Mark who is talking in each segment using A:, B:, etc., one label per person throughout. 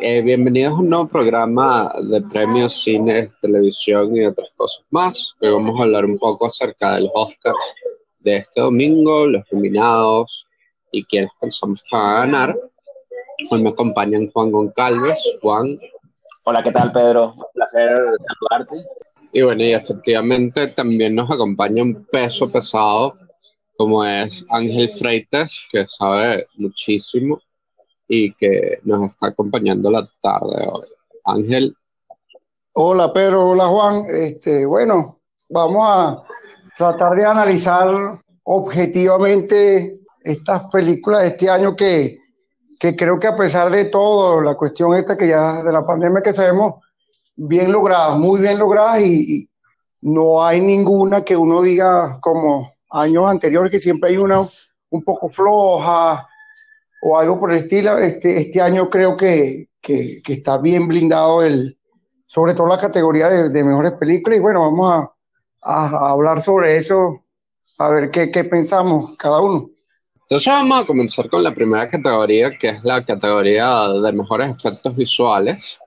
A: Eh, bienvenidos a un nuevo programa de premios, cine, televisión y otras cosas más. Hoy vamos a hablar un poco acerca de los Oscars de este domingo, los nominados y quienes pensamos que van a ganar. Hoy me acompañan Juan Goncalves. Juan.
B: Hola, ¿qué tal, Pedro? Un placer saludarte.
A: Y bueno, y efectivamente también nos acompaña un peso pesado como es Ángel Freites, que sabe muchísimo y que nos está acompañando la tarde hoy. Ángel.
C: Hola Pedro, hola Juan. Este, bueno, vamos a tratar de analizar objetivamente estas películas de este año que, que creo que a pesar de todo, la cuestión esta que ya de la pandemia que sabemos, bien logradas, muy bien logradas y, y no hay ninguna que uno diga como años anteriores que siempre hay una un poco floja, o algo por el estilo. Este, este año creo que, que, que está bien blindado el, sobre todo la categoría de, de mejores películas. Y bueno, vamos a, a, hablar sobre eso, a ver qué, qué pensamos cada uno.
A: Entonces vamos a comenzar con la primera categoría, que es la categoría de mejores efectos visuales.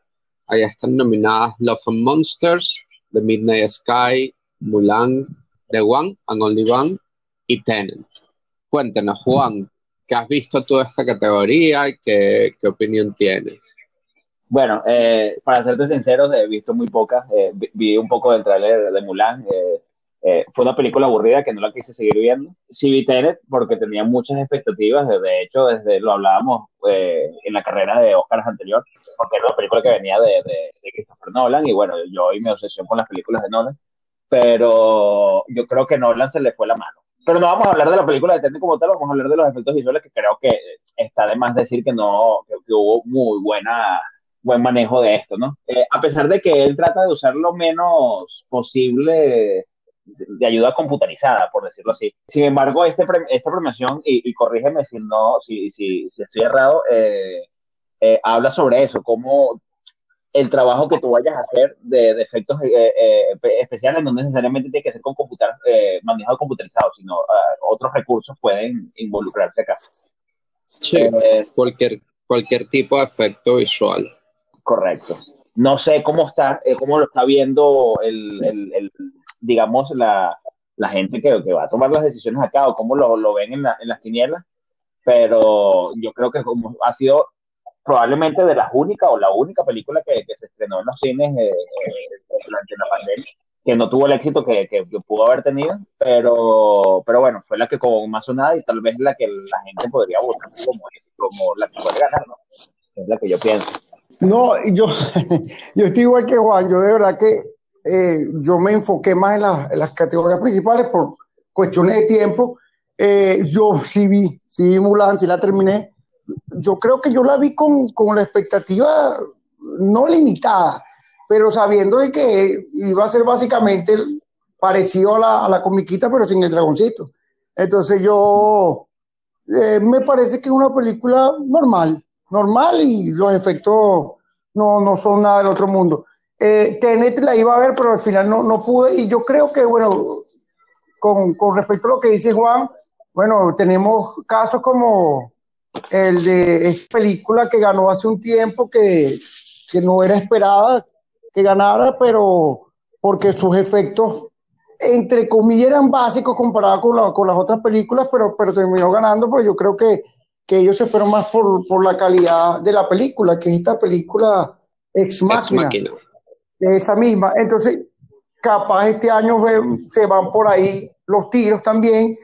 A: Ahí están nominadas Love and Monsters, The Midnight Sky, Mulan, The One and Only One y Tenant. Cuéntenos, Juan, ¿Qué has visto toda esta categoría y qué, qué opinión tienes?
B: Bueno, eh, para serte sincero, he visto muy pocas. Eh, vi un poco del tráiler de Mulan. Eh, eh, fue una película aburrida que no la quise seguir viendo. Sí vi Tenet porque tenía muchas expectativas. De hecho, desde lo hablábamos eh, en la carrera de Oscars anterior, porque era una película que venía de, de, de Christopher Nolan. Y bueno, yo y mi obsesión con las películas de Nolan. Pero yo creo que Nolan se le fue la mano pero no vamos a hablar de la película de Tenet como tal, vamos a hablar de los efectos visuales, que creo que está de más decir que no, que, hubo muy buena, buen manejo de esto, ¿no? Eh, a pesar de que él trata de usar lo menos posible de ayuda computarizada, por decirlo así. Sin embargo, este, esta premiación, y, y corrígeme si no, si, si, si estoy errado, eh, eh, habla sobre eso, cómo el trabajo que tú vayas a hacer de, de efectos eh, eh, especiales no necesariamente tiene que ser con computar, eh, manejado computarizado, sino uh, otros recursos pueden involucrarse acá.
A: Sí, eh, cualquier, cualquier tipo de efecto visual.
B: Correcto. No sé cómo está, eh, cómo lo está viendo el, el, el digamos, la, la gente que, que, va a tomar las decisiones acá o cómo lo, lo ven en, la, en las tinieblas, pero yo creo que como ha sido probablemente de las únicas o la única película que, que se estrenó en los cines eh, eh, durante la pandemia, que no tuvo el éxito que, que, pudo haber tenido, pero, pero bueno, fue la que como más sonada y tal vez la que la gente podría votar como, como la que puede ganar, ¿no? Es la que yo pienso.
C: No, yo, yo estoy igual que Juan, yo de verdad que eh, yo me enfoqué más en, la, en, las categorías principales por cuestiones de tiempo. Eh, yo sí vi, sí vi Mulan, sí la terminé, yo creo que yo la vi con, con, la expectativa no limitada, pero sabiendo de que iba a ser básicamente parecido a la, a la comiquita, pero sin el dragoncito. Entonces yo eh, me parece que es una película normal, normal y los efectos no, no son nada del otro mundo. Eh, Tenet la iba a ver, pero al final no, no pude y yo creo que, bueno, con, con respecto a lo que dice Juan, bueno, tenemos casos como el de esta película que ganó hace un tiempo que, que no era esperada que ganara, pero porque sus efectos, entre comillas, eran básicos comparados con, la, con las otras películas, pero, pero terminó ganando, pues yo creo que, que ellos se fueron más por, por la calidad de la película, que es esta película Ex Máquina. Esa misma. Entonces, capaz este año se van por ahí los tiros también,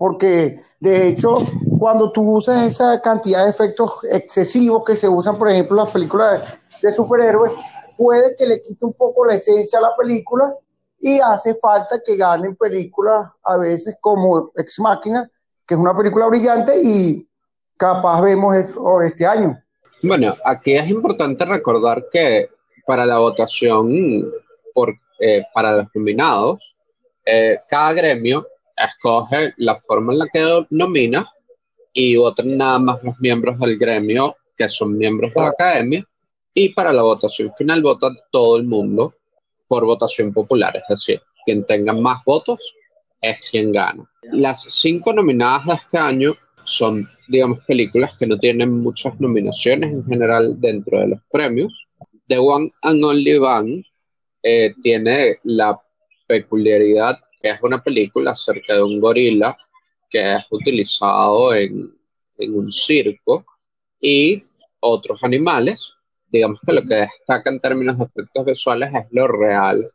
C: porque de hecho cuando tú usas esa cantidad de efectos excesivos que se usan, por ejemplo, en las películas de, superhéroes, puede que le quite un poco la esencia a la película y hace falta que ganen películas a veces como Ex Máquina, que es una película brillante y capaz vemos eso este año.
A: Bueno, aquí es importante recordar que para la votación por, eh, para los nominados, eh, cada gremio escoge la forma en la que nomina y votan nada más los miembros del gremio que son miembros de la academia y para la votación final vota todo el mundo por votación popular, es decir, quien tenga más votos es quien gana. Las cinco nominadas de este año son, digamos, películas que no tienen muchas nominaciones en general dentro de los premios. The One and Only Van eh, tiene la peculiaridad que es una película acerca de un gorila que es utilizado en, en un circo y otros animales. Digamos que lo que destaca en términos de efectos visuales es lo real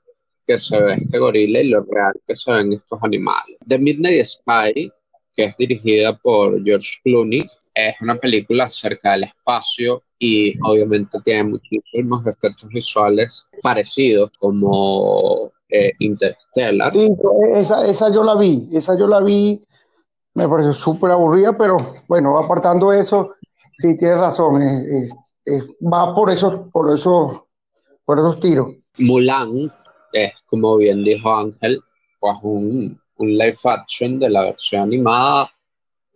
A: que se ve este gorila y lo real que se ven estos animales. The Midnight Spy, que es dirigida por George Clooney, es una película acerca del espacio y obviamente tiene muchísimos efectos visuales parecidos como eh, Interstellar.
C: Sí, esa, esa yo la vi, esa yo la vi, me pareció súper aburrida, pero bueno, apartando eso, sí, tienes razón, va por eso, por eso, por esos tiros.
A: Mulan es, como bien dijo Ángel, pues un, un live action de la versión animada.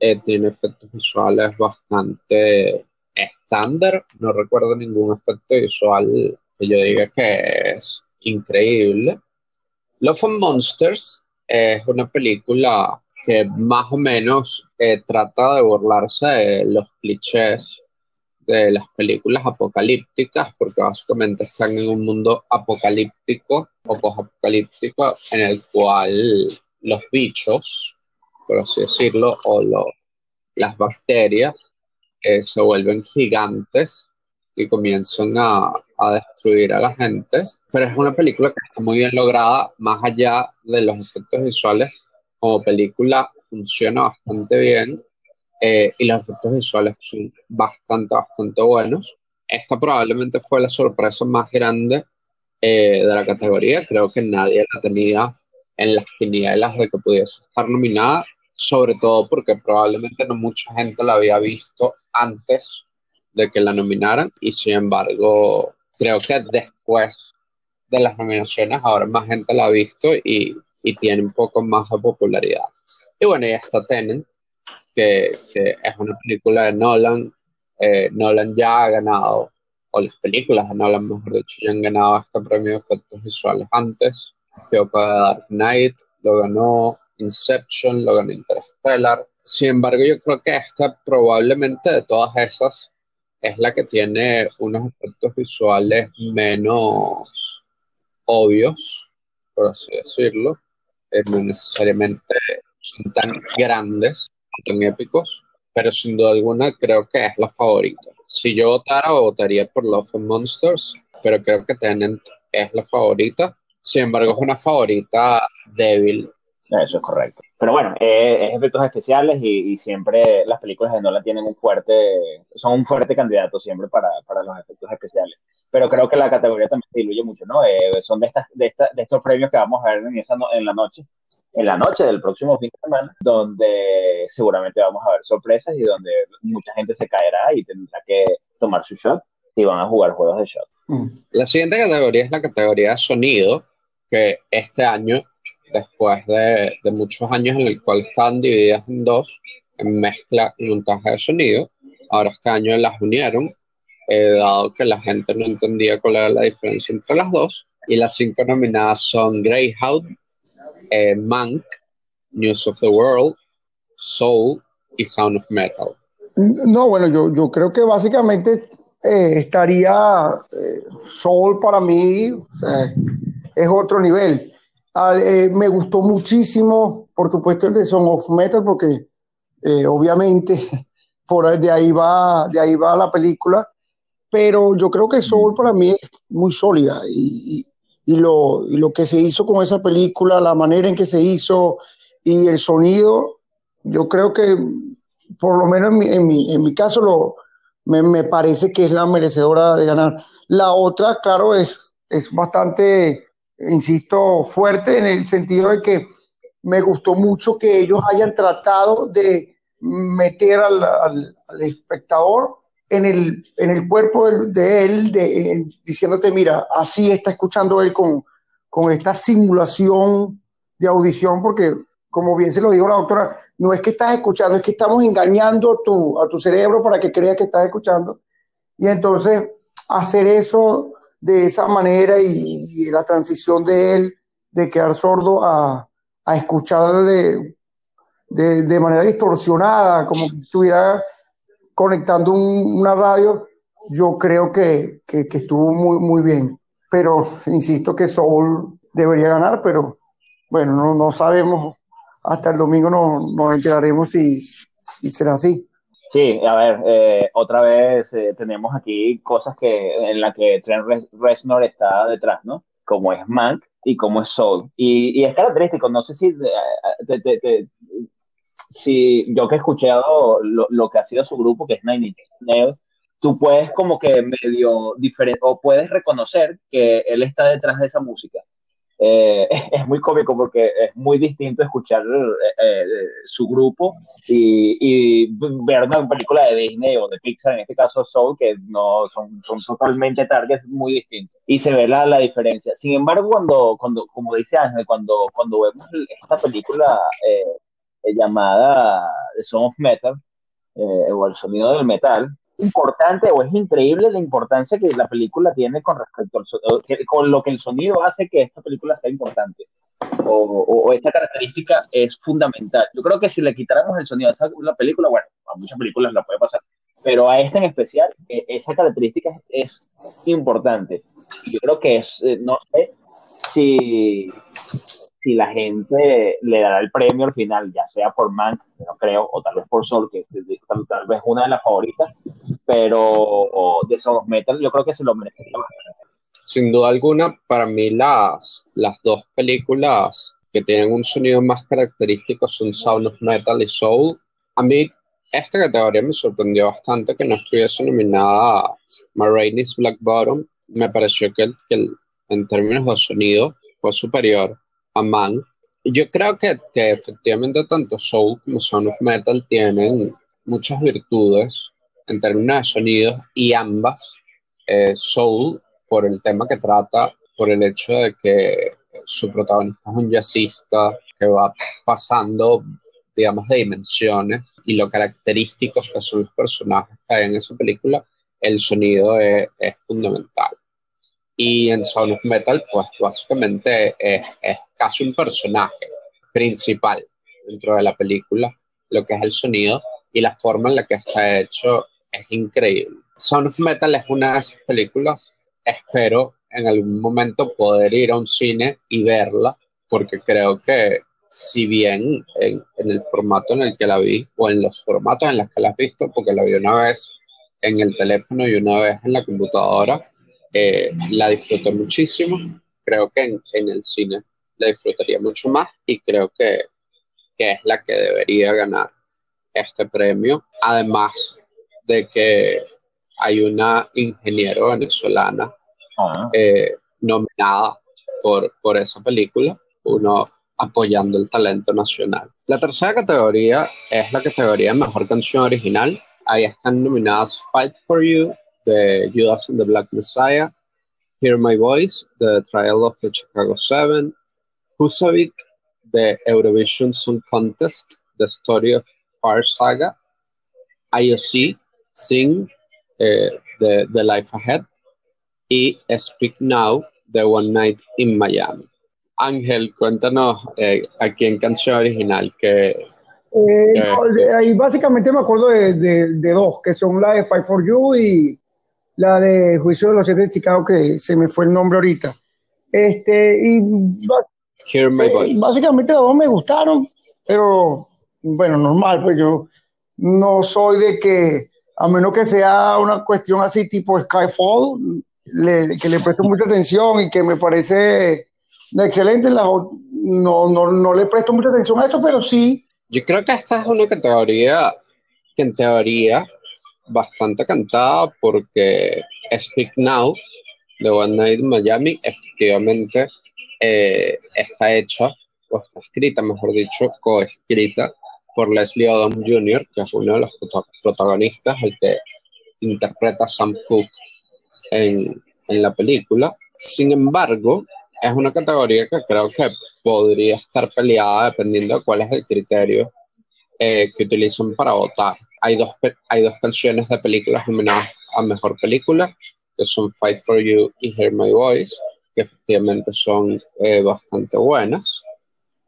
A: Eh, tiene efectos visuales bastante estándar. No recuerdo ningún efecto visual que yo diga que es increíble. Love and Monsters es una película que más o menos eh, trata de burlarse de los clichés de las películas apocalípticas, porque básicamente están en un mundo apocalíptico o post-apocalíptico en el cual los bichos, por así decirlo, o las bacterias eh, se vuelven gigantes y comienzan a, a, destruir a la gente. Pero es una película que está muy bien lograda, más allá de los efectos visuales. Como película funciona bastante bien eh, y los efectos visuales son bastante, bastante buenos. Esta probablemente fue la sorpresa más grande eh, de la categoría. Creo que nadie la tenía en las quinielas de que pudiese estar nominada, sobre todo porque probablemente no mucha gente la había visto antes de que la nominaran y sin embargo creo que después de las nominaciones ahora más gente la ha visto y, y tiene un poco más de popularidad. Y bueno, ya está Tenen, que, es una película de Nolan. Eh, Nolan ya ha ganado, o las películas de Nolan, mejor dicho, ya han ganado este premio de efectos visuales antes. Que Dark Knight lo ganó, Inception lo ganó Interstellar. Sin embargo, yo creo que esta probablemente de todas esas es la que tiene unos efectos visuales menos obvios, por así decirlo. Eh, no necesariamente son tan grandes tan épicos, pero sin duda alguna creo que es la favorita. Si yo votara, votaría por Love and Monsters, pero creo que Tenant es la favorita. Sin embargo, es una favorita débil.
B: Eso es correcto. Pero bueno, eh, es efectos especiales y, siempre las películas de Nolan tienen un fuerte, son un fuerte candidato siempre para, para los efectos especiales. Pero creo que la categoría también se diluye mucho, ¿no? Eh, son de, estas, de, de estos premios que vamos a ver en, esa en la noche en la noche del próximo fin de semana, donde seguramente vamos a ver sorpresas y donde mucha gente se caerá y tendrá que tomar su shot y van a jugar juegos de shot.
A: Mm. La siguiente categoría es la categoría sonido, que este año, después de, de muchos años en el cual estaban divididas en dos, en mezcla y montaje de sonido, ahora este año las unieron, dado que la gente no entendía cuál era la diferencia entre las dos, y las cinco nominadas son Greyhound, eh, Mank, News of the World, Soul y Sound of Metal.
C: No, bueno, yo, yo creo que básicamente eh, estaría eh, Soul para mí, es otro nivel. Ah, me gustó muchísimo, por supuesto, el de Sound of Metal, porque obviamente por de ahí va, de ahí va la película, pero yo creo que Soul para mí es muy sólida y, y lo, y lo que se hizo con esa película, la manera en que se hizo y el sonido, yo creo que por lo menos en mi, en mi, en mi caso lo, me, me, parece que es la merecedora de ganar. La otra, claro, es, es bastante, insisto, fuerte en el sentido de que me gustó mucho que ellos hayan tratado de meter al, espectador en el, en el cuerpo de, él, eh, diciéndote, mira, así está escuchando él con, con esta simulación de audición, porque como bien se lo dijo la doctora, no es que estás escuchando, es que estamos engañando tu, a tu cerebro para que crea que estás escuchando. Y entonces hacer eso de esa manera y, la transición de él de quedar sordo a, a escuchar de, de, manera distorsionada, como estuviera conectando una radio, yo creo que, que, estuvo muy, muy bien. Pero insisto que Soul debería ganar, pero bueno, no, no sabemos. Hasta el domingo nos, nos enteraremos si, si será así.
B: Sí, a ver, eh, otra vez eh, tenemos aquí cosas que en las que Trent Reznor está detrás, ¿no? Como es Mank y como es Soul. Y, y es característico, no sé si, eh, si yo que he escuchado lo, lo, que ha sido su grupo, que es Nine Inch Nails, tú puedes como que medio diferente, o puedes reconocer que él está detrás de esa música. Eh, es muy cómico porque es muy distinto escuchar eh, eh, su grupo y, ver una película de Disney o de Pixar, en este caso Soul, que no son, son totalmente targets muy distintos y se ve la, la diferencia. Sin embargo, cuando, cuando, como dice Ángel, cuando, cuando vemos esta película llamada The Song of Metal, o el sonido del metal, importante o es increíble la importancia que la película tiene con respecto al sonido, con lo que el sonido hace que esta película sea importante. O, esta característica es fundamental. Yo creo que si le quitáramos el sonido a esa la película, bueno, a muchas películas la puede pasar, pero a esta en especial, e, esa característica es, importante. Yo creo que es, eh, no sé si si la gente le dará el premio al final, ya sea por Mank, no creo, o tal vez por Sol, que es tal, vez una de las favoritas, pero de of Metal, yo creo que se lo merecería
A: Sin duda alguna, para mí las, las dos películas que tienen un sonido más característico son Sound of Metal y Soul. A mí esta categoría me sorprendió bastante que no estuviese nominada Marraine's Black Bottom. Me pareció que, que en términos de sonido fue superior Man. Yo creo que, que, efectivamente tanto Soul como Sound of Metal tienen muchas virtudes en términos de sonidos y ambas, eh, Soul por el tema que trata, por el hecho de que su protagonista es un jazzista que va pasando, digamos, de dimensiones y lo característicos que son los personajes que hay en esa película, el sonido es fundamental. Y en Sound Metal, pues básicamente es, casi un personaje principal dentro de la película, lo que es el sonido y la forma en la que está hecho es increíble. Sound of Metal es una de esas películas, espero en algún momento poder ir a un cine y verla, porque creo que si bien en, en, el formato en el que la vi, o en los formatos en los que la has visto, porque la vi una vez en el teléfono y una vez en la computadora, eh, la disfruté muchísimo. Creo que en, el cine la disfrutaría mucho más y creo que, es la que debería ganar este premio. Además de que hay una ingeniero venezolana ah. eh, nominada por, por esa película, uno apoyando el talento nacional. La tercera categoría es la categoría Mejor Canción Original. Ahí están nominadas Fight for You, de Judas and the Black Messiah, Hear My Voice, The Trial of the Chicago Seven, Husavik, The Eurovision Song Contest, The Story of Fire Saga, IOC, Sing, eh, the, the Life Ahead, y Speak Now, The One Night in Miami. Ángel, cuéntanos eh, aquí en canción original que...
C: Eh, ahí básicamente me acuerdo de, de, de, dos, que son la de Fight for You y la de Juicio de los Siete de Chicago, que se me fue el nombre ahorita. Este, y eh, básicamente las dos me gustaron, pero bueno, normal, pues yo no soy de que, a menos que sea una cuestión así tipo Skyfall, que le presto mucha atención y que me parece excelente, no, no, no le presto mucha atención a esto, pero sí.
A: Yo creo que esta es una categoría que en teoría bastante cantada porque Speak Now de One Night in Miami efectivamente eh, está hecha, o está escrita, mejor dicho, coescrita por Leslie Odom Jr., que es uno de los protagonistas, el que interpreta a Sam Cooke en, en la película. Sin embargo, es una categoría que creo que podría estar peleada dependiendo de cuál es el criterio eh, que utilizan para votar. Hay dos, hay dos canciones de películas nominadas a Mejor Película, que son Fight for You y Hear My Voice, que efectivamente son eh, bastante buenas.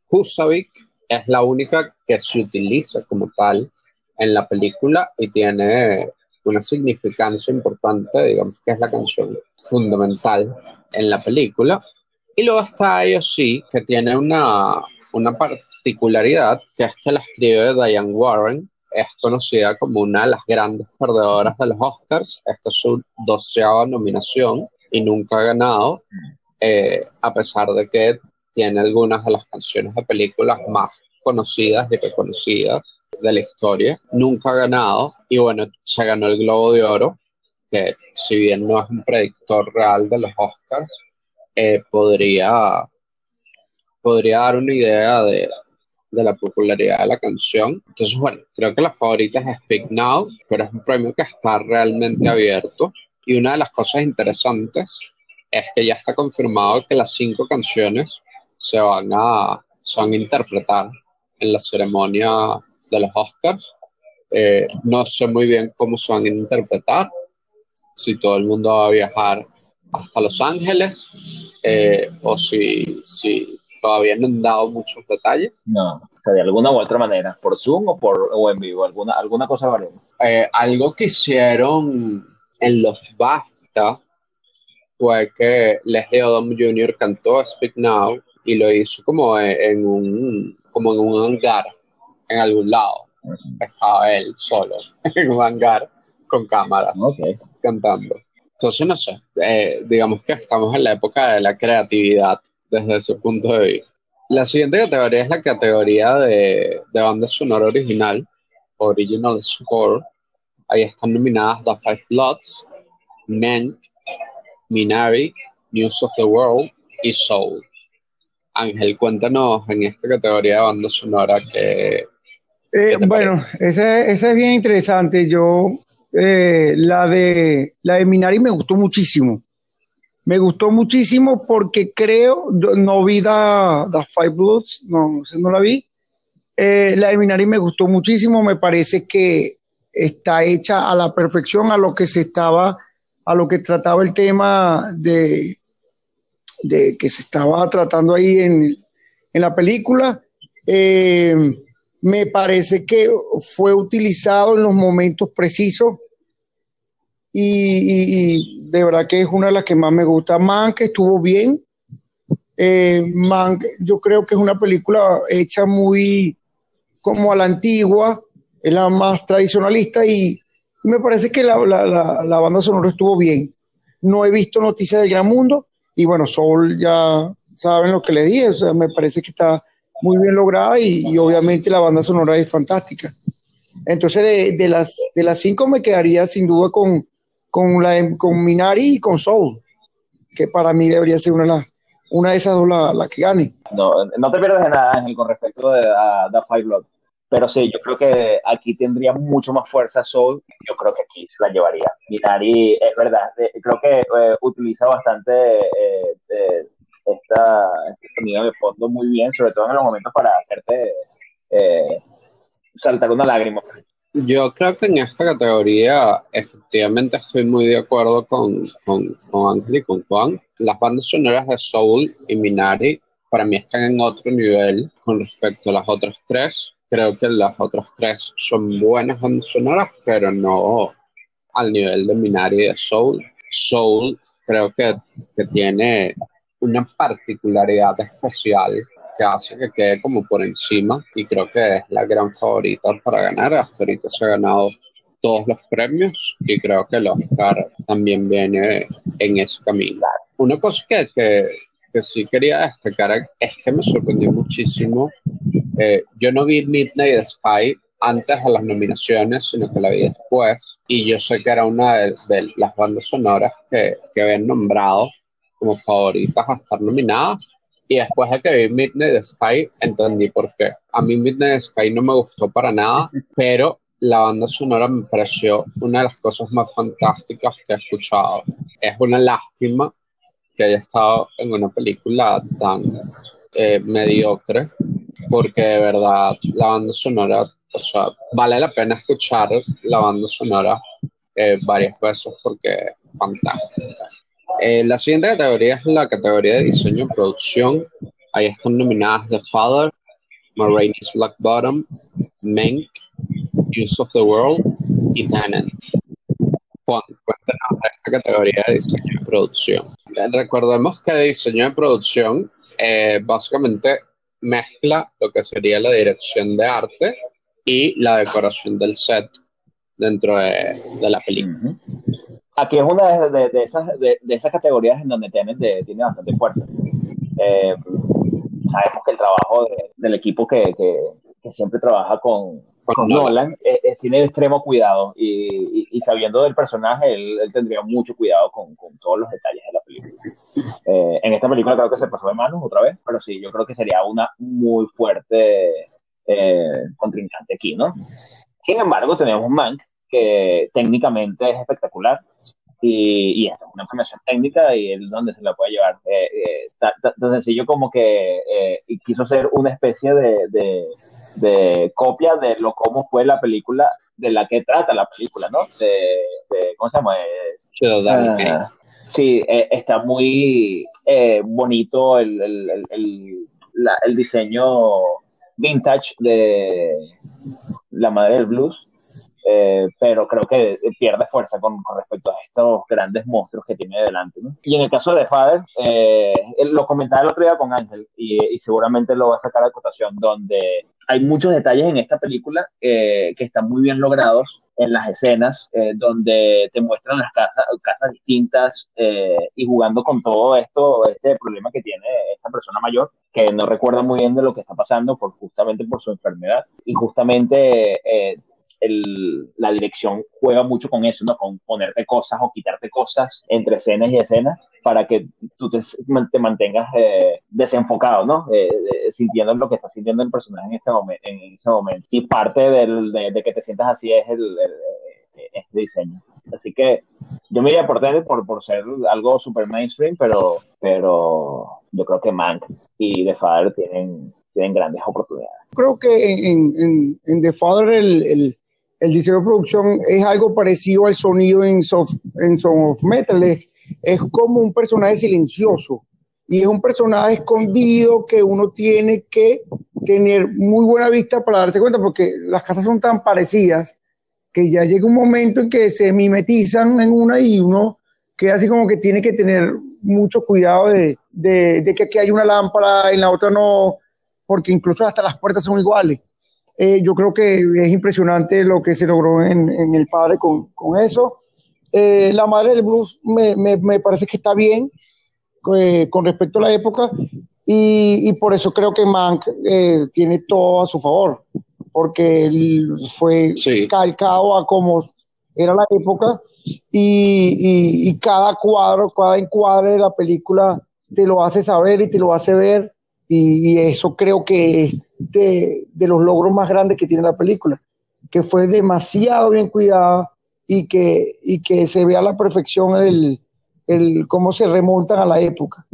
A: Husavik es la única que se utiliza como tal en la película y tiene una significancia importante, digamos que es la canción fundamental en la película. Y luego está sí que tiene una, una particularidad, que es que la escribe Diane Warren, es conocida como una de las grandes perdedoras de los Oscars. Esta es su doceava nominación y nunca ha ganado, eh, a pesar de que tiene algunas de las canciones de películas más conocidas y reconocidas de la historia. Nunca ha ganado y bueno, se ganó el Globo de Oro, que si bien no es un predictor real de los Oscars, eh, podría, podría dar una idea de, de la popularidad de la canción. Entonces, bueno, creo que la favorita es Speak Now, pero es un premio que está realmente abierto. Y una de las cosas interesantes es que ya está confirmado que las cinco canciones se van a, se van a interpretar en la ceremonia de los Oscars. Eh, no sé muy bien cómo se van a interpretar, si todo el mundo va a viajar hasta Los Ángeles eh, o si, si todavía no han dado muchos detalles.
B: No, o sea, de alguna u otra manera, por Zoom o, por, o en vivo, alguna, alguna cosa variable.
A: Eh, algo que hicieron en los BAFTA fue que Leslie Odom Jr. cantó Speak Now y lo hizo como en un, como en un hangar, en algún lado. Estaba él solo, en un hangar con cámaras, cantando. Entonces, no sé, eh, digamos que estamos en la época de la creatividad desde ese punto de vista. La siguiente categoría es la categoría de, de banda sonora original, Original Score. Ahí están nominadas The Five Lots, Men, Minari, News of the World y Soul. Ángel, cuéntanos en esta categoría de banda sonora que...
C: Eh, bueno, esa, esa, es bien interesante. Yo, eh, la, de, la de Minari me gustó muchísimo. Me gustó muchísimo porque creo, no vi The, Five Bloods, no, no la vi. Eh, la de Minari me gustó muchísimo, me parece que está hecha a la perfección a lo que se estaba, a lo que trataba el tema de, de que se estaba tratando ahí en, la película. Eh, me parece que fue utilizado en los momentos precisos y, de verdad que es una de las que más me gusta. Mank estuvo bien. Eh, Mank, yo creo que es una película hecha muy como a la antigua, es la más tradicionalista y, me parece que la, la, banda sonora estuvo bien. No he visto noticias del Gran Mundo y bueno, Soul ya saben lo que le dije, o sea, me parece que está muy bien lograda y, obviamente la banda sonora es fantástica. Entonces, de, de, las, de las cinco me quedaría sin duda con, con, la, con Minari y con Soul, que para mí debería ser una, una de esas dos la, que gane.
B: No, no te pierdas de nada, Ángel, con respecto de, a The Five Blood. Pero sí, yo creo que aquí tendría mucho más fuerza Soul. Yo creo que aquí se la llevaría. Minari, es verdad, eh, creo que eh, utiliza bastante eh, esta, este sonido de fondo muy bien, sobre todo en los momentos para hacerte saltar una lágrima.
A: Yo creo que en esta categoría efectivamente estoy muy de acuerdo con, con, con Ángel y con Juan. Las bandas sonoras de Soul y Minari para mí están en otro nivel con respecto a las otras tres. Creo que las otras tres son buenas bandas sonoras, pero no al nivel de Minari y de Soul. Soul creo que, que tiene una particularidad especial que hace que quede como por encima y creo que es la gran favorita para ganar. Hasta ahorita se ha ganado todos los premios y creo que el Oscar también viene en ese camino. Una cosa que, que, que sí quería destacar es que me sorprendió muchísimo. Eh, yo no vi Midnight Spy antes de las nominaciones, sino que la vi después. Y yo sé que era una de, de las bandas sonoras que, que habían nombrado como favoritas a estar nominadas y después de que vi Midnight Sky, entendí por qué. A mí Midnight Sky no me gustó para nada, pero la banda sonora me pareció una de las cosas más fantásticas que he escuchado. Es una lástima que haya estado en una película tan eh, mediocre, porque de verdad la banda sonora, o sea, vale la pena escuchar la banda sonora eh, varias veces porque es fantástica. Eh, la siguiente categoría es la categoría de diseño y producción. Ahí están nominadas The Father, Marraine's Black Bottom, Mank, Use of the World y Tenant. Juan, cuéntanos de esta categoría de diseño de producción. Recordemos que diseño de producción eh, básicamente mezcla lo que sería la dirección de arte y la decoración del set dentro de, la película.
B: Aquí es una de, esas, de, esas categorías en donde tiene, tiene bastante fuerza. Eh, sabemos que el trabajo del equipo que, siempre trabaja con, Nolan es, tiene extremo cuidado y, sabiendo del personaje, él, tendría mucho cuidado con, todos los detalles de la película. Eh, en esta película creo que se pasó de manos otra vez, pero sí, yo creo que sería una muy fuerte eh, contrincante aquí, ¿no? Sin embargo, tenemos Mank, que técnicamente es espectacular y, y es una información técnica y es donde se la puede llevar. Eh, eh, tan, sencillo como que eh, quiso ser una especie de, de, copia de lo cómo fue la película de la que trata la película, ¿no? De, ¿Cómo se llama? Uh, sí, está muy bonito el, el, el, el diseño vintage de la madre del blues eh, pero creo que pierde fuerza con, respecto a estos grandes monstruos que tiene delante. Y en el caso de Father, eh, lo comentaba el otro día con Ángel y, seguramente lo va a sacar a cotación, donde hay muchos detalles en esta película eh, que están muy bien logrados en las escenas, donde te muestran las casas, casas distintas y jugando con todo esto, este problema que tiene esta persona mayor, que no recuerda muy bien de lo que está pasando por, justamente por su enfermedad. Y justamente la dirección juega mucho con eso, ¿no? Con ponerte cosas o quitarte cosas entre escenas y escenas para que tú te, mantengas eh, desenfocado, ¿no? Eh, sintiendo lo que está sintiendo el personaje en, este momento, en ese momento. Y parte de, que te sientas así es el, este diseño. Así que yo me iría por por, por ser algo super mainstream, pero, pero yo creo que Mank y The Father tienen, tienen grandes oportunidades.
C: Creo que en, en, The Father el, el diseño de producción es algo parecido al sonido en, soft, en Song of Metal, es, como un personaje silencioso y es un personaje escondido que uno tiene que tener muy buena vista para darse cuenta porque las casas son tan parecidas que ya llega un momento en que se mimetizan en una y uno queda así como que tiene que tener mucho cuidado de, de que aquí hay una lámpara, en la otra no, porque incluso hasta las puertas son iguales. Eh, yo creo que es impresionante lo que se logró en, en El Padre con, con eso. Eh, la Madre del Blues me, me, me parece que está bien eh, con respecto a la época y, y por eso creo que Mank tiene todo a su favor, porque fue calcado a como era la época y, y, y, cada cuadro, cada encuadre de la película te lo hace saber y te lo hace ver y, eso creo que es de, los logros más grandes que tiene la película, que fue demasiado bien cuidada y que, y que se ve a la perfección el, el cómo se remontan a la época.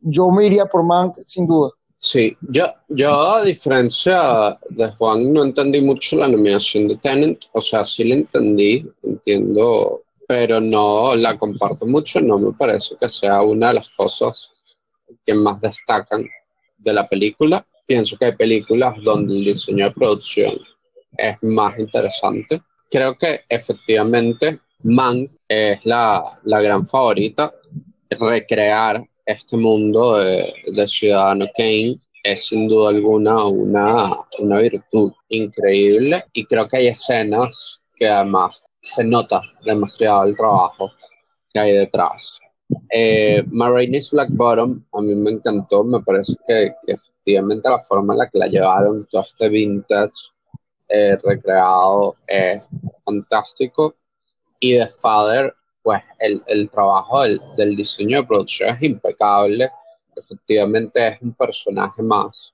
C: Yo me iría por Mank, sin duda.
A: Sí, yo, yo a diferencia de Juan no entendí mucho la nominación de Tenant, o sea, sí la entendí, entiendo, pero no la comparto mucho, no me parece que sea una de las cosas que más destacan de la película. Pienso que hay películas donde el diseño de producción es más interesante. Creo que efectivamente Man es la, la gran favorita. Recrear este mundo de, Ciudadano Kane es sin duda alguna una, una virtud increíble y creo que hay escenas que además se nota demasiado el trabajo que hay detrás. Eh, Marines Black Bottom a mí me encantó, me parece que, efectivamente la forma en la que la llevaron, todo este vintage eh, recreado es fantástico. Y The Father, pues el, el trabajo del, del, diseño de producción es impecable. Efectivamente es un personaje más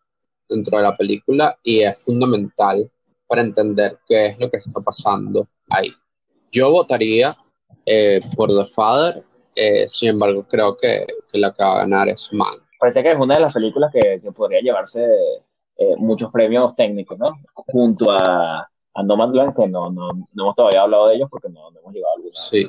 A: dentro de la película y es fundamental para entender qué es lo que está pasando ahí. Yo votaría eh, por The Father eh, sin embargo, creo que, que, la que va a ganar es Man.
B: Parece que es una de las películas que, que podría llevarse eh, muchos premios técnicos, ¿no? Junto a, a Nomadland, que no, no, no, hemos todavía hablado de ellos porque no, hemos llegado a alguna.
A: Sí.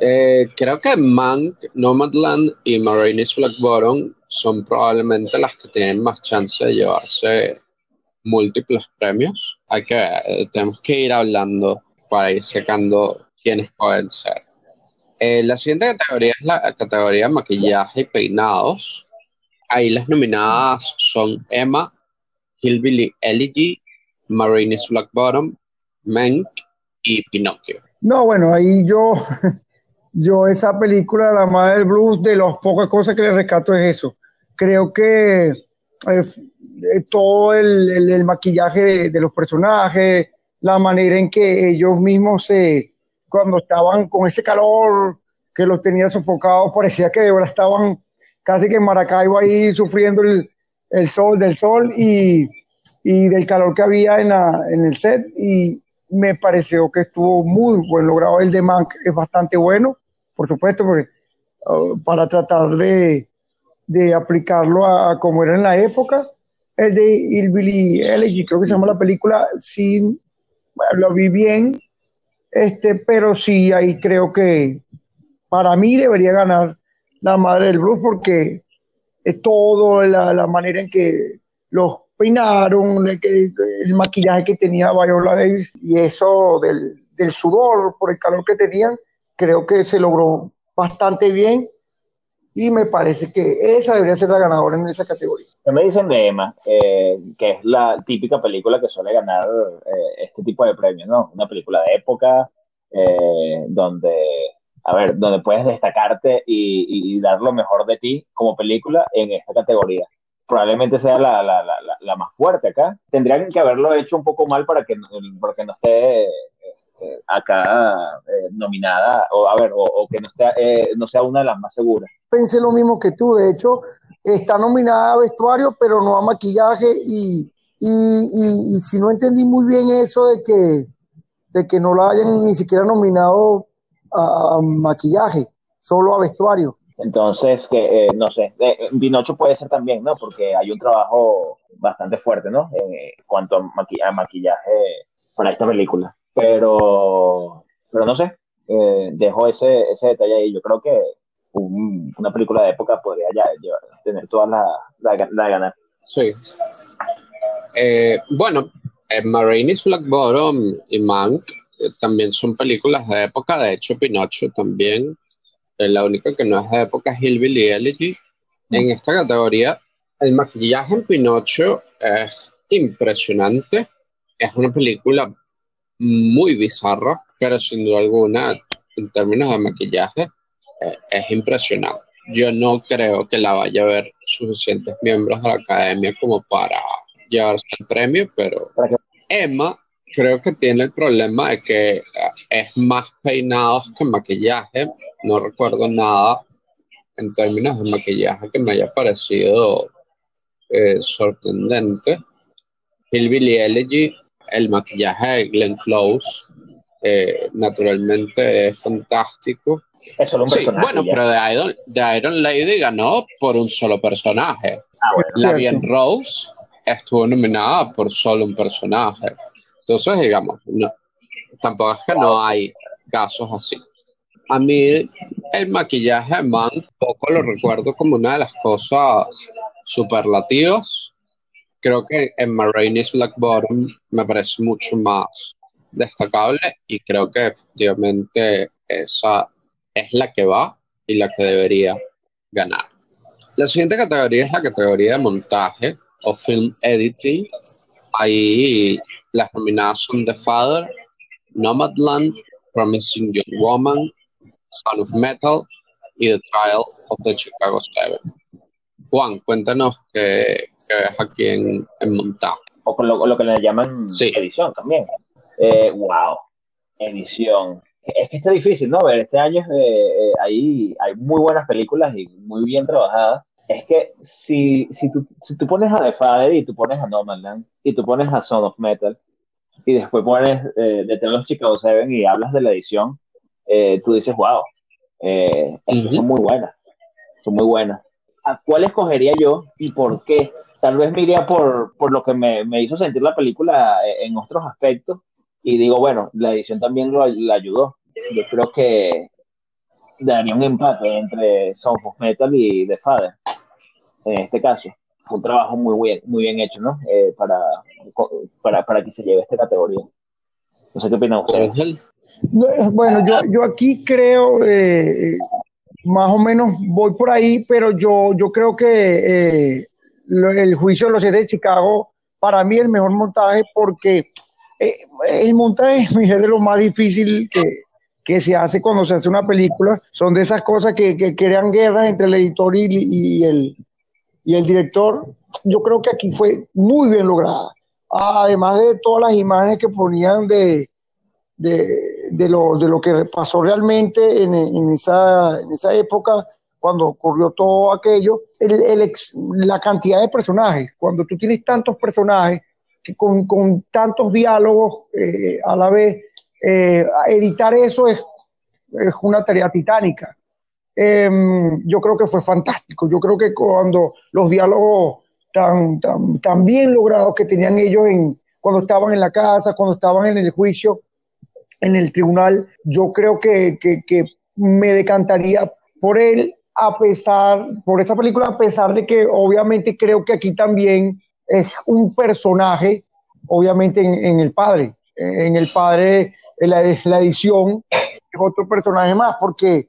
A: Eh, creo que Man, Nomadland y Marines Black Bottom son probablemente las que tienen más chance de llevarse múltiples premios. Hay que, eh, tenemos que ir hablando para ir sacando quiénes pueden ser. Eh, la siguiente categoría es la categoría maquillaje y peinados. Ahí las nominadas son Emma, Hillbilly Elegy, Marinis Black Bottom, Mank y Pinocchio.
C: No, bueno, ahí yo, yo esa película, La Madre del Blues, de las pocas cosas que le rescato es eso. Creo que eh, todo el, maquillaje de, los personajes, la manera en que ellos mismos se, cuando estaban con ese calor que los tenía sofocados, parecía que de verdad estaban casi que en Maracaibo ahí sufriendo el, sol del sol y, del calor que había en, en el set y me pareció que estuvo muy buen logrado. El de Mank es bastante bueno, por supuesto, porque, uh, para tratar de, de aplicarlo a, como era en la época. El de Hillbilly Elegy, creo que se llama la película, sí, lo vi bien, este, pero sí, ahí creo que para mí debería ganar la madre del blues porque es todo la, la manera en que los peinaron, el, el, maquillaje que tenía Viola Davis y eso del, del sudor por el calor que tenían, creo que se logró bastante bien y me parece que esa debería ser la ganadora en esa categoría.
B: Me dicen de Emma, eh, que es la típica película que suele ganar eh, este tipo de premios, ¿no? Una película de época eh, donde, a ver, donde puedes destacarte y, dar lo mejor de ti como película en esta categoría. Probablemente sea la, la, la, la más fuerte acá. Tendrían que haberlo hecho un poco mal para que, para que no esté acá eh, nominada, o a ver, o, que no sea, eh, no sea una de las más seguras.
C: Pensé lo mismo que tú, de hecho, está nominada a vestuario, pero no a maquillaje, y, y, si no entendí muy bien eso de que, de que no la hayan ni siquiera nominado a, maquillaje, solo a vestuario.
B: Entonces, que eh, no sé, Pinocho puede ser también, ¿no? Porque hay un trabajo bastante fuerte, ¿no? En cuanto a maquillaje para esta película. Pero, pero no sé, eh, dejo ese, ese detalle ahí. Yo creo que una película de época podría ya, tener toda la, la.
A: Sí. Eh, bueno, eh, Marines Black Bottom y Mank eh, también son películas de época. De hecho, Pinocho también. la única que no es de época es Hillbilly Elegy. En esta categoría, el maquillaje en Pinocho es impresionante. Es una película muy bizarra, pero sin duda alguna, en términos de maquillaje, eh, es impresionante. Yo no creo que la vaya a ver suficientes miembros de la academia como para llevarse el premio, pero Emma creo que tiene el problema de que eh, es más peinados que maquillaje. No recuerdo nada en términos de maquillaje que me haya parecido eh, sorprendente. Hillbilly Elegy el maquillaje de Glenn Close, eh, naturalmente es fantástico. sí, bueno, pero de Iron, de Iron, Lady ganó por un solo personaje. Ah, La Bien Rose estuvo nominada por solo un personaje. Entonces, digamos, no, tampoco es que no hay casos así. A mí el maquillaje de Man poco lo recuerdo como una de las cosas superlativas creo que en Marraine's Black Bottom me parece mucho más destacable y creo que efectivamente esa es la que va y la que debería ganar. La siguiente categoría es la categoría de montaje o film editing. Ahí las nominadas son The Father, Nomadland, Promising Young Woman, Son of Metal y The Trial of the Chicago Seven. Juan, cuéntanos qué, ves aquí en, en montaje.
B: O con lo, que le llaman edición también. Eh, wow, edición. Es que está difícil, ¿no? Ver, este año eh, eh, ahí hay muy buenas películas y muy bien trabajadas. Es que si, si, tú, si tú pones a The Father y tú pones a Nomadland y tú pones a Son of Metal y después pones eh, de los Chicago Seven y hablas de la edición, tú dices, wow, son muy buenas, son muy buenas cuál escogería yo y por qué. Tal vez me iría por, por lo que me, me, hizo sentir la película eh, en otros aspectos. Y digo, bueno, la edición también lo, la ayudó. Yo creo que daría un empate entre Sound of Metal y The Father. En este caso, fue un trabajo muy bien, muy bien hecho, ¿no? Eh, para, para, para que se lleve esta categoría. No sé qué opinan ustedes.
C: Eh, bueno, yo, yo aquí creo, eh, más o menos voy por ahí, pero yo, yo creo que eh, el juicio de los siete de Chicago, para mí el mejor montaje, porque el montaje es de lo más difícil que, que se hace cuando se hace una película. Son de esas cosas que, que crean guerras entre el editor y, y, el, y el director. Yo creo que aquí fue muy bien lograda. Además de todas las imágenes que ponían de, de, lo, de lo que pasó realmente en, esa, en esa época, cuando ocurrió todo aquello, el, el la cantidad de personajes, cuando tú tienes tantos personajes que con, con tantos diálogos eh, a la vez, eh, editar eso es, es, una tarea titánica. Eh, yo creo que fue fantástico. Yo creo que cuando los diálogos tan, tan, tan bien logrados que tenían ellos en, cuando estaban en la casa, cuando estaban en el juicio, en el tribunal, yo creo que, que, que me decantaría por él a pesar, por esa película, a pesar de que obviamente creo que aquí también es un personaje, obviamente en, en el padre, en el padre, en la, la, edición, es otro personaje más, porque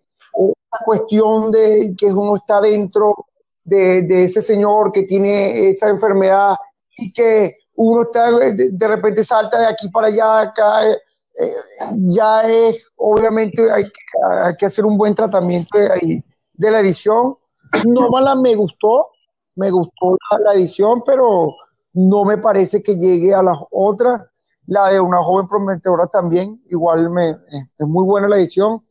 C: la cuestión de que uno está dentro de, ese señor que tiene esa enfermedad y que uno está, de, de repente salta de aquí para allá, cae, eh, ya es, obviamente, hay, hay, que hacer un buen tratamiento de, de la edición. No mala me gustó, me gustó la, la, edición, pero no me parece que llegue a las otras. La de una joven prometedora también, igual me, es muy buena la edición,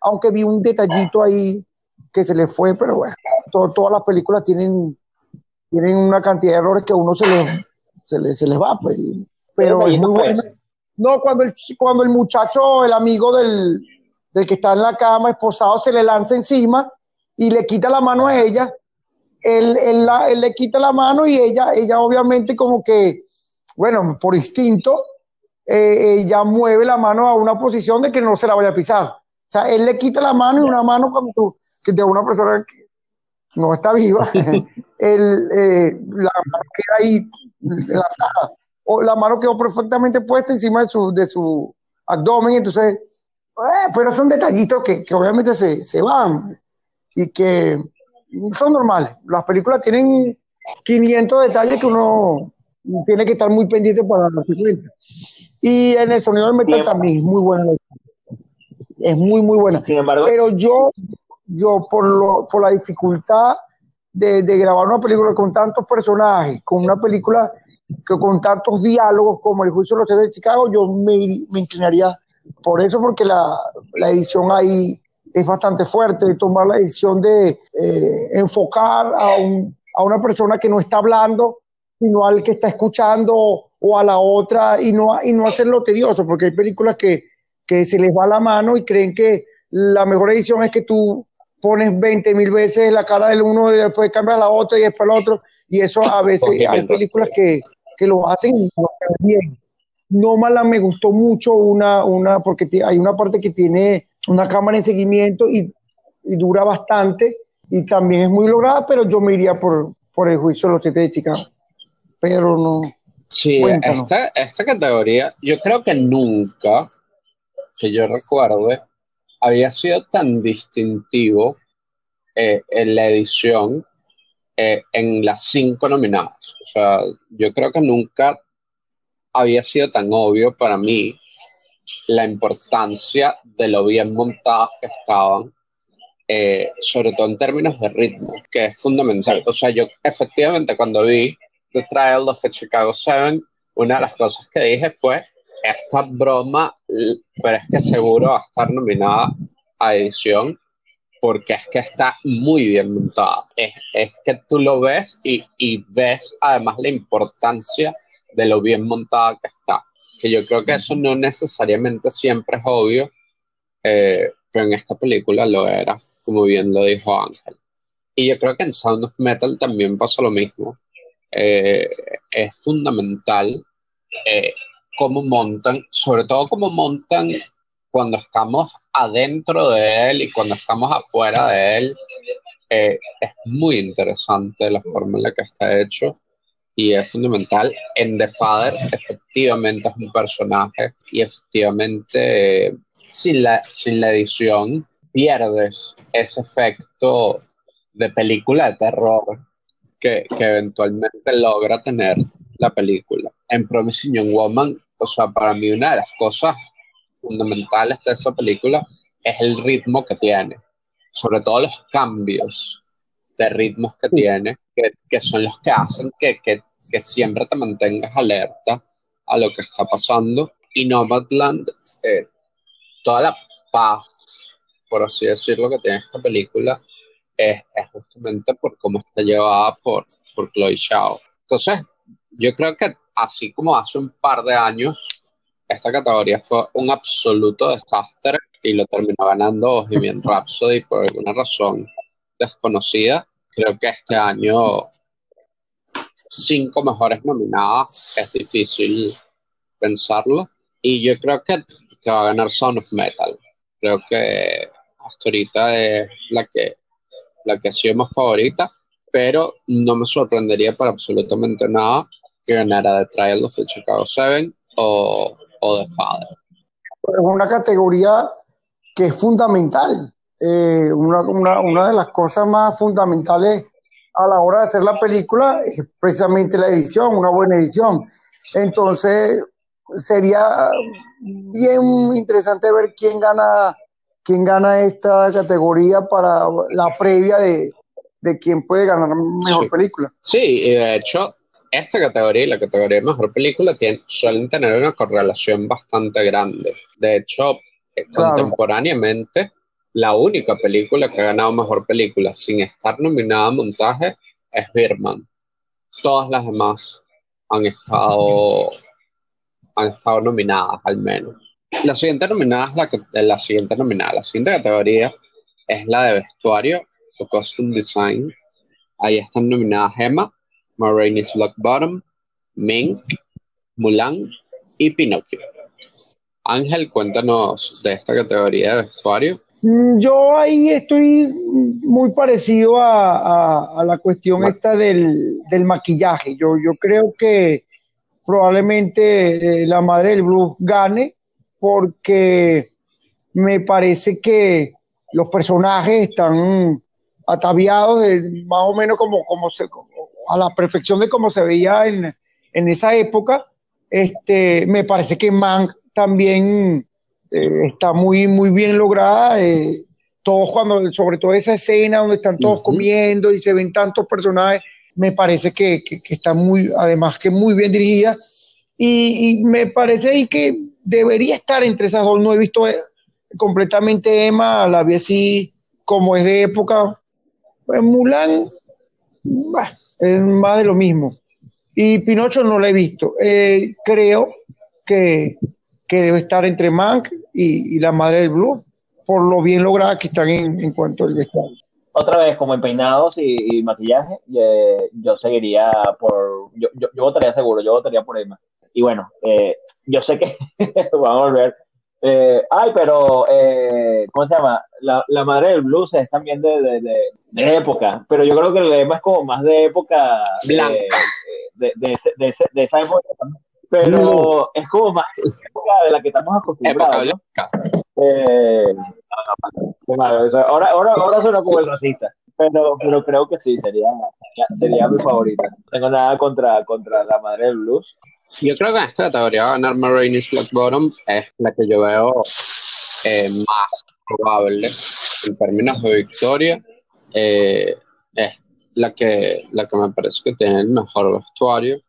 C: aunque vi un detallito ahí que se le fue, pero bueno, to, todas las películas tienen, tienen una cantidad de errores que a uno se les, se les, se les va, pues, pero es muy buena. No, cuando el, cuando el muchacho, el amigo del, del que está en la cama, esposado, se le lanza encima y le quita la mano a ella, él, él, la, él, le quita la mano y ella, ella obviamente como que, bueno, por instinto, eh, ella mueve la mano a una posición de que no se la vaya a pisar. O sea, él le quita la mano y una mano cuando tú, que de una persona que no está viva, él, eh, la mano queda ahí enlazada o la mano quedó perfectamente puesta encima de su, de su abdomen, entonces, eh, pero son detallitos que, que obviamente se, se, van y que son normales. Las películas tienen 500 detalles que uno tiene que estar muy pendiente para darse cuenta. Y en el sonido del metal también muy buena. Es muy, muy buena.
B: Sin embargo,
C: pero yo, yo por, lo, por la dificultad de, de grabar una película con tantos personajes, con una película que con tantos diálogos como el juicio de los de Chicago, yo me, me, inclinaría por eso, porque la, la, edición ahí es bastante fuerte, tomar la decisión de eh, enfocar a, un, a, una persona que no está hablando, sino al que está escuchando o a la otra y no, y no hacerlo tedioso, porque hay películas que, que se les va la mano y creen que la mejor edición es que tú pones 20 mil veces la cara del uno y después cambias a la otra y después al otro, y eso a veces hay películas que, que lo hacen bien. No mala me gustó mucho una, una, porque hay una parte que tiene una cámara en seguimiento y, y dura bastante y también es muy lograda, pero yo me iría por, por el juicio de los siete de Chicago. Pero no.
A: Sí, esta, esta categoría, yo creo que nunca, que yo recuerde, había sido tan distintivo eh, en la edición eh, en las cinco nominadas. O sea, yo creo que nunca había sido tan obvio para mí la importancia de lo bien montadas que estaban, eh, sobre todo en términos de ritmo, que es fundamental. O sea, yo efectivamente cuando vi The Trial of the Chicago Seven, una de las cosas que dije fue, esta broma, pero es que seguro va a estar nominada a edición porque es que está muy bien montada. Es, es que tú lo ves y, y, ves además la importancia de lo bien montada que está. Que yo creo que eso no necesariamente siempre es obvio, eh, pero en esta película lo era, como bien lo dijo Ángel. Y yo creo que en Sound of Metal también pasa lo mismo. Eh, es fundamental eh, cómo montan, sobre todo cómo montan cuando estamos adentro de él y cuando estamos afuera de él, eh, es muy interesante la forma en la que está hecho y es fundamental. En The Father, efectivamente es un personaje y efectivamente sin la, sin la edición pierdes ese efecto de película de terror que, que eventualmente logra tener la película. En Promising Young Woman, o sea, para mí una de las cosas fundamentales de esa película es el ritmo que tiene, sobre todo los cambios de ritmos que tiene, que, que son los que hacen que, que, que, siempre te mantengas alerta a lo que está pasando. Y Nomadland, eh, toda la paz, por así decirlo, que tiene esta película, es, es justamente por cómo está llevada por, por Chloe Shao. Entonces, yo creo que así como hace un par de años, esta categoría fue un absoluto desastre y lo terminó ganando Bohemian Rhapsody por alguna razón desconocida. Creo que este año cinco mejores nominadas es difícil pensarlo. Y yo creo que, que va a ganar Sound of Metal. Creo que hasta ahorita es la que, la que ha sido más favorita, pero no me sorprendería para absolutamente nada que ganara The Trial of the Chicago Seven o, o The Father.
C: Es una categoría que es fundamental. Eh, una, una, una, de las cosas más fundamentales a la hora de hacer la película es precisamente la edición, una buena edición. Entonces, sería bien interesante ver quién gana, quién gana esta categoría para la previa de, de quién puede ganar mejor
A: Sí.
C: película.
A: Sí, y de hecho, esta categoría y la categoría de mejor película tienen- suelen tener una correlación bastante grande. De hecho, eh,
C: Claro.
A: contemporáneamente, la única película que ha ganado mejor película sin estar nominada a montaje es Birdman. Todas las demás han estado, han estado nominadas al menos. La siguiente nominada es la, que- la siguiente nominada. La siguiente categoría es la de vestuario o costume design. Ahí están nominadas Emma, Ma Rainey's Black Bottom, Mink, Mulan y Pinocchio. Ángel, cuéntanos de esta categoría de vestuario.
C: Mm, Yo ahí estoy muy parecido a, a- a la cuestión
A: Ma-
C: esta del, del maquillaje. Yo, yo creo que probablemente eh, la madre del blues gane porque me parece que los personajes están ataviados de- más o menos como, como se, a la perfección de cómo se veía en, en esa época. Este, me parece que Mank también eh, está muy, muy bien lograda. eh, todos cuando, sobre todo esa escena donde están todos
A: Ujú.
C: comiendo y se ven tantos personajes, me parece que, que, que está muy, además que muy bien dirigida. Y, y me parece que debería estar entre esas dos. No he visto eh, completamente Emma, la vi así como es de época. Pues Mulan, bah, es más de lo mismo. Y Pinocho no la he visto. Eh, creo que, que debe estar entre Mank y, y la madre del Blue, por lo bien lograda que están en, en cuanto al vestuario.
B: Otra vez, como en peinados y, y maquillaje, eh, yo seguiría por. Yo, yo, yo votaría seguro, yo votaría por Emma. Y bueno, eh, yo sé que vamos a volver. Eh, ay, pero, eh, ¿cómo se llama? La, la madre del blues es también de, de, de, de época, pero yo creo que el Emma es como más de época.
A: Blanca.
B: eh, de, de, esa época. Pero es como más época de la que estamos
A: Época
B: acostumbrados. ¿no?
A: blanca.
B: Eh, ahora, ahora, ahora suena como el racista, pero, pero creo que sí, sería, sería mi favorita. No tengo nada contra, contra la madre del blues.
A: Yo creo que en esta categoría ganar Ma Rainey's Black Bottom. Es la que yo veo eh, más probable en términos de victoria. Eh, es la que, la que me parece que tiene el mejor vestuario.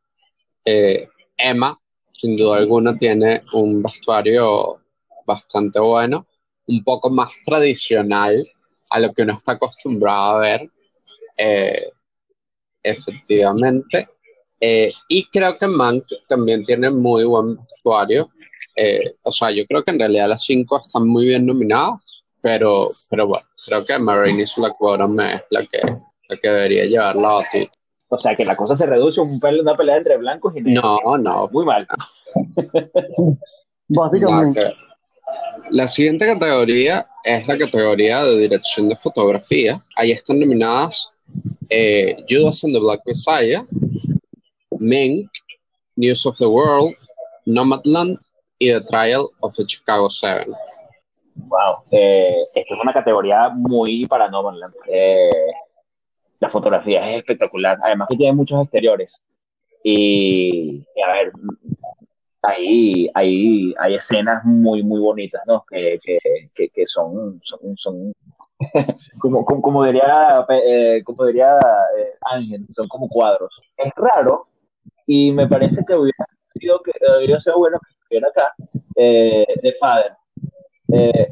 A: Eh, Emma, sin duda alguna, tiene un vestuario bastante bueno, un poco más tradicional a lo que uno está acostumbrado a ver. Eh, efectivamente. Eh, y creo que Mank también tiene muy buen vestuario. Eh, o sea, yo creo que en realidad las cinco están muy bien nominadas, pero, pero bueno, creo que Marini's Black Bottom es la que, la que debería llevar la batida.
B: O sea, que la cosa se reduce a un pel- una pelea entre blancos y negros.
A: No, no,
B: Muy mal.
C: Básicamente.
A: La siguiente categoría es la categoría de dirección de fotografía. Ahí están nominadas eh, Judas and the Black Messiah, Mank, News of the World, Nomadland y The Trial of the Chicago Seven.
B: Wow, eh, esta es una categoría muy para Nomadland. Eh, la fotografía es espectacular, además que tiene muchos exteriores. Y, a ver, hay, hay, hay escenas muy, muy bonitas, ¿no? Que, que, que, son, son, son como, como, diría, eh, como diría eh, Ángel, son como cuadros. Es raro y me parece que hubiera sido, que, hubiera sido bueno que estuviera acá eh, de Father. Eh,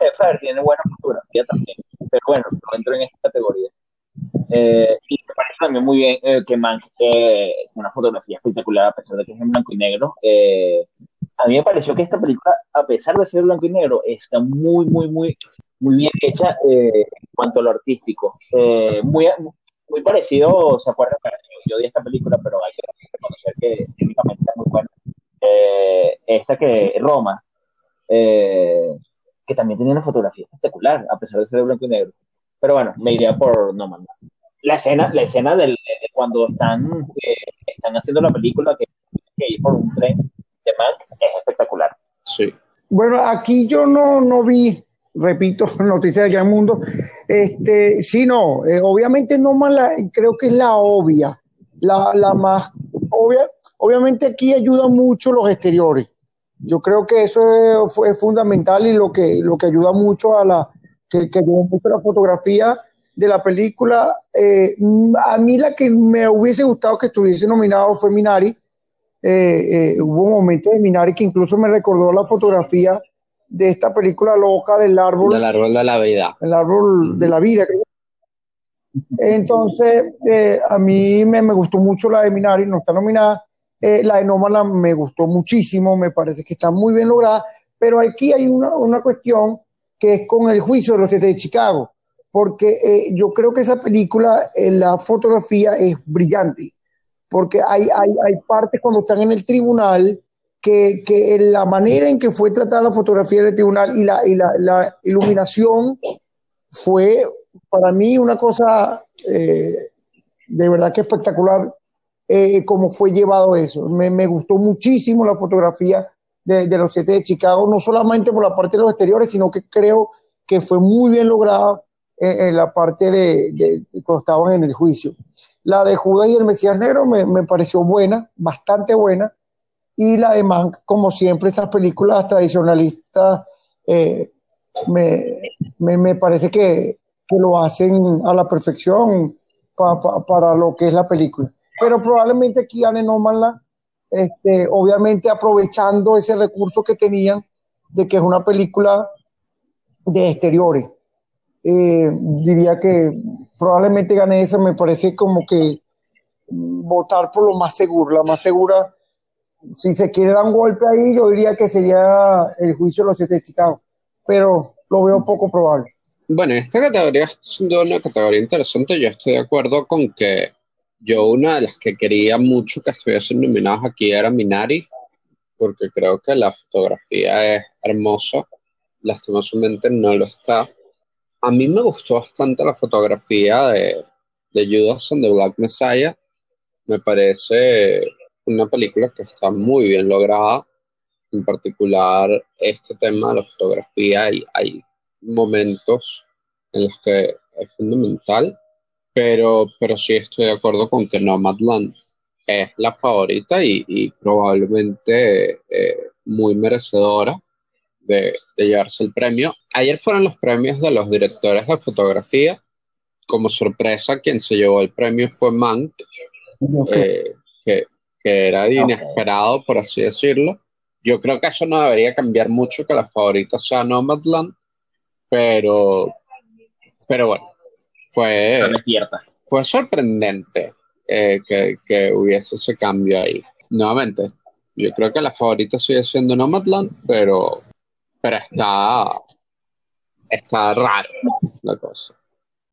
B: de Father tiene buena fotografía también, pero bueno, no entro en esta categoría. Eh, y me parece también muy bien eh, que Mank, eh, una fotografía espectacular, a pesar de que es en blanco y negro. a mí me pareció que esta película, a pesar de ser blanco y negro, está muy, muy, muy, muy bien hecha en cuanto a lo artístico. muy, muy parecido, ¿se acuerdan? Yo, yo di esta película, pero hay que reconocer que técnicamente es muy buena. esta que Roma, que también tenía una fotografía espectacular, a pesar de ser blanco y negro. Pero bueno, me iría por No Man. La escena, la escena del, de cuando están, eh, están haciendo la película que, que ir por un tren de Mank es espectacular.
A: Sí.
C: Bueno, aquí yo no, no vi, repito, noticias del gran mundo. Este, sí, no, eh, obviamente no más la, creo que es la obvia, la, la más obvia. Obviamente aquí ayudan mucho los exteriores. Yo creo que eso es, fue fundamental y lo que, lo que ayuda mucho a la, que, que mucho la fotografía de la película. Eh, a mí la que me hubiese gustado que estuviese nominado fue Minari. Eh, eh, hubo momentos de Minari que incluso me recordó la fotografía de esta película loca del árbol.
A: Del árbol de la vida.
C: El árbol de la vida. Entonces, a mí me, me, gustó mucho la de Minari, no está nominada. la de Nómala me gustó muchísimo, me parece que está muy bien lograda, pero aquí hay una, una cuestión que es con el juicio de los siete de Chicago, porque eh, yo creo que esa película, eh, la fotografía es brillante, porque hay, hay, hay, partes cuando están en el tribunal que, que la manera en que fue tratada la fotografía en el tribunal y la, y la, la iluminación fue para mí una cosa eh, de verdad que espectacular como fue llevado eso. Me, me gustó muchísimo la fotografía de, los siete de Chicago, no solamente por la parte de los exteriores, sino que creo que fue muy bien lograda en, la parte de, de, cuando estaban en el juicio. La de Judas y el Mesías Negro me, me pareció buena, bastante buena, y la de Mank, como siempre, esas películas tradicionalistas, eh, me, me, me, parece que, que, lo hacen a la perfección pa, pa, para lo que es la película. Pero probablemente aquí Anne Nomadland este, obviamente aprovechando ese recurso que tenían de que es una película de exteriores. Eh, diría que probablemente gane esa, me parece como que votar por lo más seguro, la más segura. Si se quiere dar un golpe ahí, yo diría que sería el juicio de los siete de Chicago, pero lo veo poco probable.
A: Bueno, esta categoría es una categoría interesante. Yo estoy de acuerdo con que yo una de las que quería mucho que estuviesen nominadas aquí era Minari, porque creo que la fotografía es hermosa, lastimosamente no lo está. A mí me gustó bastante la fotografía de, de Judas and the Black Messiah, me parece una película que está muy bien lograda, en particular este tema de la fotografía, hay momentos en los que es fundamental pero, pero sí estoy de acuerdo con que Nomadland es la favorita y, probablemente eh, muy merecedora de, llevarse el premio. Ayer fueron los premios de los directores de fotografía. Como sorpresa, quien se llevó el premio fue Mank, eh, que, que, era inesperado, por así decirlo. Yo creo que eso no debería cambiar mucho, que la favorita sea Nomadland, pero, pero bueno, fue, fue sorprendente eh, que, que, hubiese ese cambio ahí. Nuevamente, yo creo que la favorita sigue siendo Nomadland, pero, pero está, está raro la cosa.